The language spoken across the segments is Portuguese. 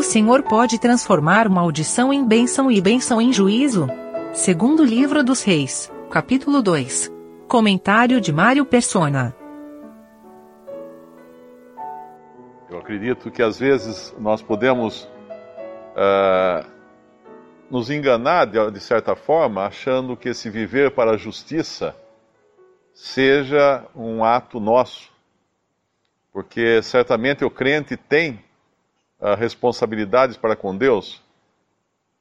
O Senhor pode transformar maldição em bênção e bênção em juízo? Segundo Livro dos Reis, capítulo 2. Comentário de Mário Persona. Eu acredito que às vezes nós podemos uh, nos enganar de, de certa forma, achando que esse viver para a justiça seja um ato nosso. Porque certamente o crente tem responsabilidades para com Deus,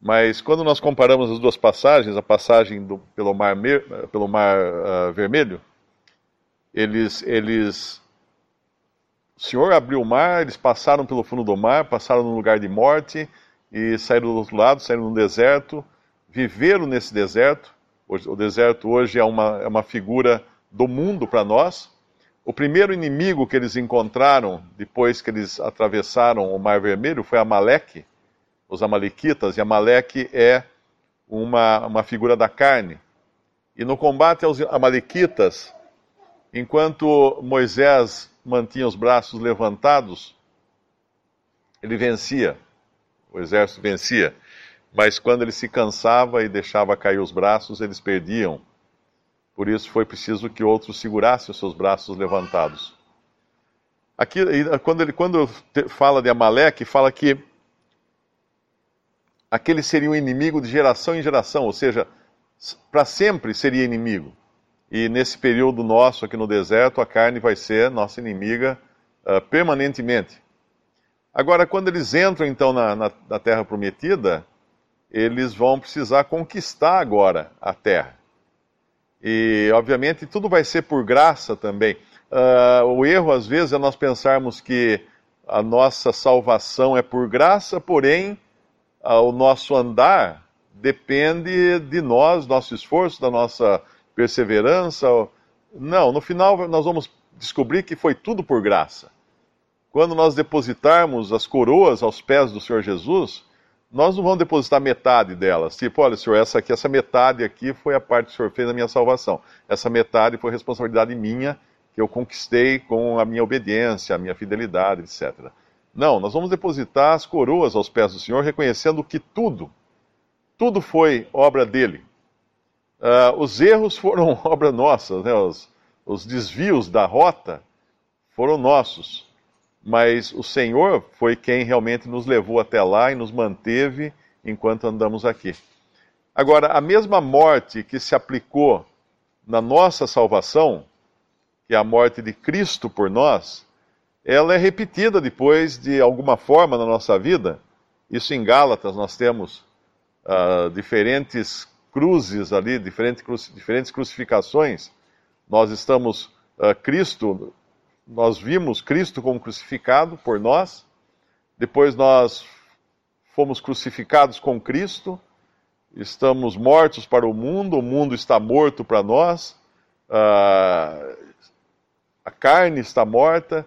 mas quando nós comparamos as duas passagens, a passagem do, pelo Mar, pelo mar uh, Vermelho, eles, eles. O Senhor abriu o mar, eles passaram pelo fundo do mar, passaram num lugar de morte e saíram do outro lado, saíram no deserto, viveram nesse deserto. O deserto hoje é uma, é uma figura do mundo para nós. O primeiro inimigo que eles encontraram depois que eles atravessaram o Mar Vermelho foi Amaleque, os Amalequitas, e Amaleque é uma, uma figura da carne. E no combate aos Amalequitas, enquanto Moisés mantinha os braços levantados, ele vencia, o exército vencia. Mas quando ele se cansava e deixava cair os braços, eles perdiam por isso foi preciso que outros segurassem os seus braços levantados. Aqui, quando ele quando fala de Amaleque, fala que aquele seria um inimigo de geração em geração, ou seja, para sempre seria inimigo. E nesse período nosso aqui no deserto, a carne vai ser nossa inimiga uh, permanentemente. Agora, quando eles entram então na, na, na terra prometida, eles vão precisar conquistar agora a terra. E, obviamente, tudo vai ser por graça também. Uh, o erro, às vezes, é nós pensarmos que a nossa salvação é por graça, porém, uh, o nosso andar depende de nós, nosso esforço, da nossa perseverança. Não, no final nós vamos descobrir que foi tudo por graça. Quando nós depositarmos as coroas aos pés do Senhor Jesus, nós não vamos depositar metade delas. Tipo, olha, senhor, essa aqui, essa metade aqui foi a parte que o senhor fez na minha salvação. Essa metade foi responsabilidade minha que eu conquistei com a minha obediência, a minha fidelidade, etc. Não, nós vamos depositar as coroas aos pés do Senhor, reconhecendo que tudo, tudo foi obra dele. Uh, os erros foram obra nossa, né? os, os desvios da rota foram nossos mas o Senhor foi quem realmente nos levou até lá e nos manteve enquanto andamos aqui. Agora, a mesma morte que se aplicou na nossa salvação, que é a morte de Cristo por nós, ela é repetida depois de alguma forma na nossa vida. Isso em Gálatas nós temos uh, diferentes cruzes ali, diferentes, diferentes crucificações. Nós estamos, uh, Cristo nós vimos Cristo como crucificado por nós, depois nós fomos crucificados com Cristo, estamos mortos para o mundo, o mundo está morto para nós, a carne está morta.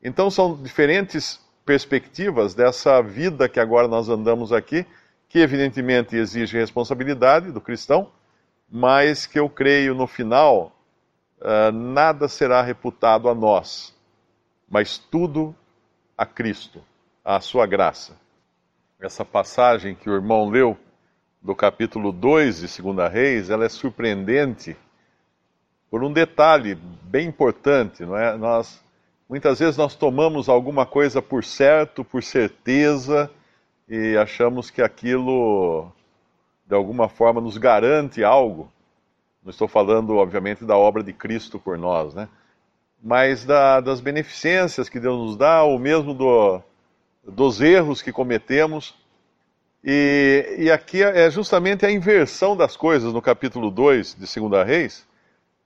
Então são diferentes perspectivas dessa vida que agora nós andamos aqui, que evidentemente exige responsabilidade do cristão, mas que eu creio no final uh, nada será reputado a nós, mas tudo a Cristo, à sua graça. Essa passagem que o irmão leu do capítulo 2 de 2 Reis, ela é surpreendente por um detalhe bem importante, não é? Nós muitas vezes nós tomamos alguma coisa por certo, por certeza e achamos que aquilo de alguma forma nos garante algo. Não estou falando, obviamente, da obra de Cristo por nós, né? Mas da, das beneficências que Deus nos dá, ou mesmo do, dos erros que cometemos. E, e aqui é justamente a inversão das coisas no capítulo 2 de 2 Reis,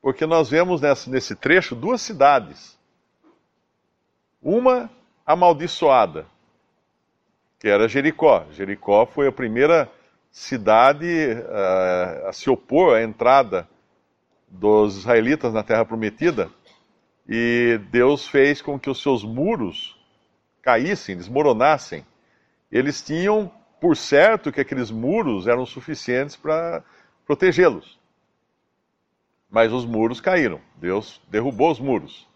porque nós vemos nesse, nesse trecho duas cidades. Uma amaldiçoada, que era Jericó. Jericó foi a primeira cidade uh, a se opor à entrada dos israelitas na Terra Prometida, e Deus fez com que os seus muros caíssem, desmoronassem. Eles tinham por certo que aqueles muros eram suficientes para protegê-los. Mas os muros caíram. Deus derrubou os muros.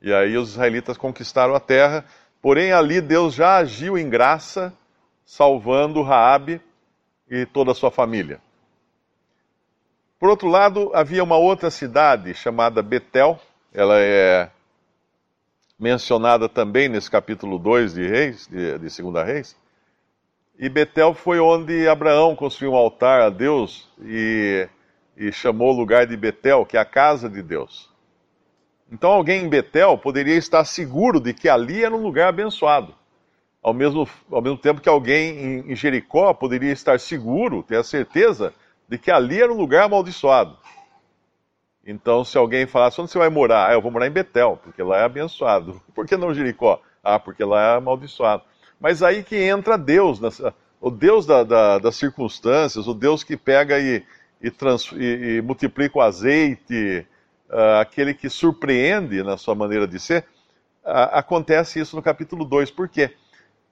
E aí os israelitas conquistaram a terra Porém, ali Deus já agiu em graça, salvando Raabe e toda a sua família. Por outro lado, havia uma outra cidade chamada Betel, ela é mencionada também nesse capítulo 2 de Reis, de, de Segunda Reis. E Betel foi onde Abraão construiu um altar a Deus e, e chamou o lugar de Betel, que é a casa de Deus. Então alguém em Betel poderia estar seguro de que ali era um lugar abençoado. Ao mesmo, ao mesmo tempo que alguém em, Jericó poderia estar seguro, ter a certeza de que ali era um lugar amaldiçoado. Então, se alguém falasse, onde você vai morar? Ah, eu vou morar em Betel, porque lá é abençoado. Por que não Jericó? Ah, porque lá é amaldiçoado. Mas aí que entra Deus, o Deus da, da, das circunstâncias, o Deus que pega e, e, trans, e, e multiplica o azeite, uh, aquele que surpreende na sua maneira de ser. Uh, acontece isso no capítulo 2. Por quê?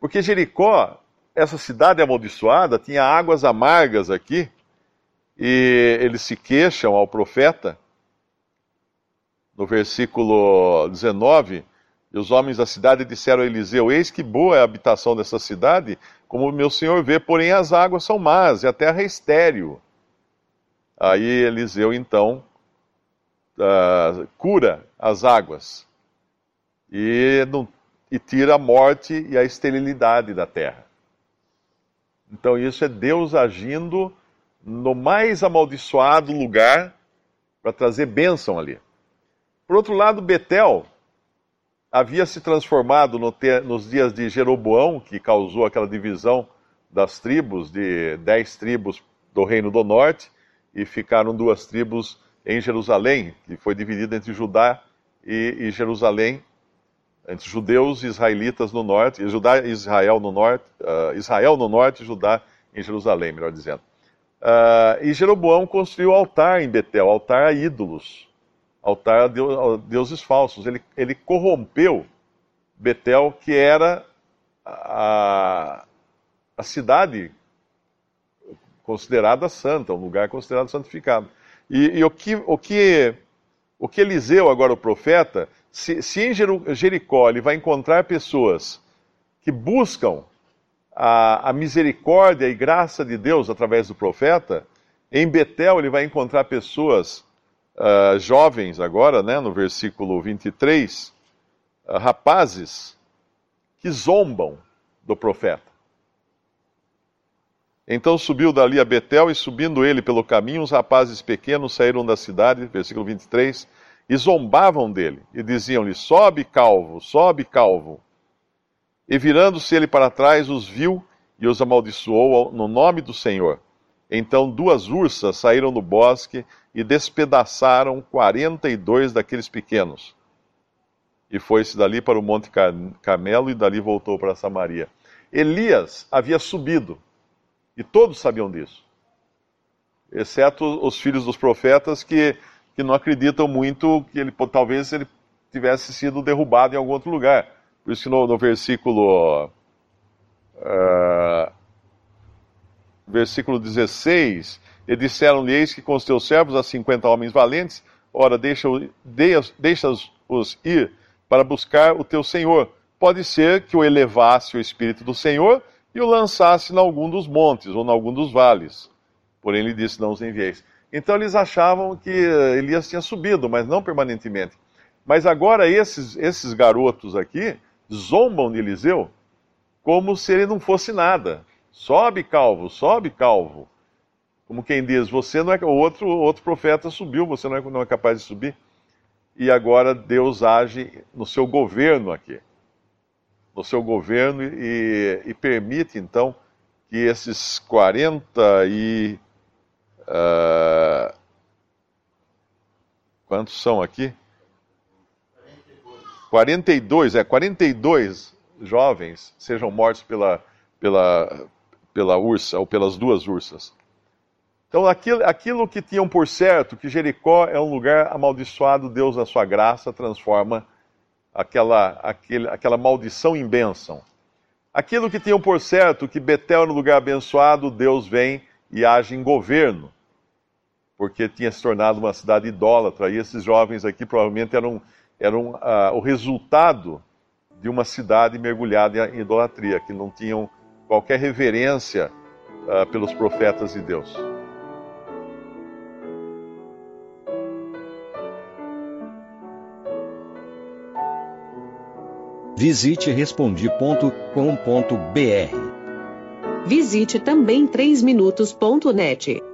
Porque Jericó, essa cidade amaldiçoada, tinha águas amargas aqui, e eles se queixam ao profeta no versículo 19, e os homens da cidade disseram a Eliseu: Eis que boa é a habitação dessa cidade, como meu senhor vê, porém as águas são más e a terra é estéril. Aí Eliseu então uh, cura as águas e, e tira a morte e a esterilidade da terra. Então isso é Deus agindo no mais amaldiçoado lugar para trazer bênção ali. Por outro lado, Betel havia se transformado no te, nos dias de Jeroboão, que causou aquela divisão das tribos, de dez tribos do Reino do Norte, e ficaram duas tribos em Jerusalém, que foi dividida entre Judá e, e Jerusalém, entre judeus e israelitas no norte, Judá e Israel no norte, uh, Israel no norte e Judá em Jerusalém, melhor dizendo. Uh, e Jeroboão construiu altar em Betel, altar a ídolos altar a, Deus, a deuses falsos. Ele, ele corrompeu Betel, que era a, a cidade considerada santa, um lugar considerado santificado. E, e, o, que, o, que, o que Eliseu, agora o profeta, se, se em Jericó ele vai encontrar pessoas que buscam a, a misericórdia e graça de Deus através do profeta, em Betel ele vai encontrar pessoas uh, jovens agora, né, no versículo 23, uh, rapazes que zombam do profeta. Então subiu dali a Betel, e subindo ele pelo caminho, os rapazes pequenos saíram da cidade, versículo 23, e zombavam dele, e diziam-lhe: Sobe, calvo, sobe, calvo. E virando-se ele para trás, os viu e os amaldiçoou no nome do Senhor. Então duas ursas saíram do bosque e despedaçaram 42 daqueles pequenos. E foi-se dali para o Monte Carmelo e dali voltou para Samaria. Elias havia subido, e todos sabiam disso, exceto os filhos dos profetas que, que não acreditam muito que ele talvez ele tivesse sido derrubado em algum outro lugar. Por isso que no, no versículo uh, versículo 16, e disseram-lhe: Eis que com os teus servos há cinquenta homens valentes, ora, deixa-os deixa ir para buscar o teu Senhor. Pode ser que o elevasse o Espírito do Senhor e o lançasse em algum dos montes ou em algum dos vales. Porém, ele disse: Não os envieis. Então eles achavam que Elias tinha subido, mas não permanentemente. Mas agora esses, esses garotos aqui zombam de Eliseu como se ele não fosse nada. Sobe, calvo, sobe, calvo. Como quem diz, você não é. O outro, outro profeta subiu, você não é, não é capaz de subir. E agora Deus age no seu governo aqui. No seu governo e, e permite, então, que esses 40 e. Uh, quantos são aqui? 42, é, 42 jovens sejam mortos pela, pela, pela ursa, ou pelas duas ursas. Então, aquilo, aquilo que tinham por certo, que Jericó é um lugar amaldiçoado, Deus, na sua graça, transforma aquela, aquele, aquela maldição em bênção. Aquilo que tinham por certo, que Betel era um lugar abençoado, Deus vem e age em governo, porque tinha se tornado uma cidade idólatra. E esses jovens aqui provavelmente eram, eram uh, o resultado de uma cidade mergulhada em idolatria, que não tinham qualquer reverência uh, pelos profetas de Deus. Visite respondi.com.br. Visite também 3minutos.net.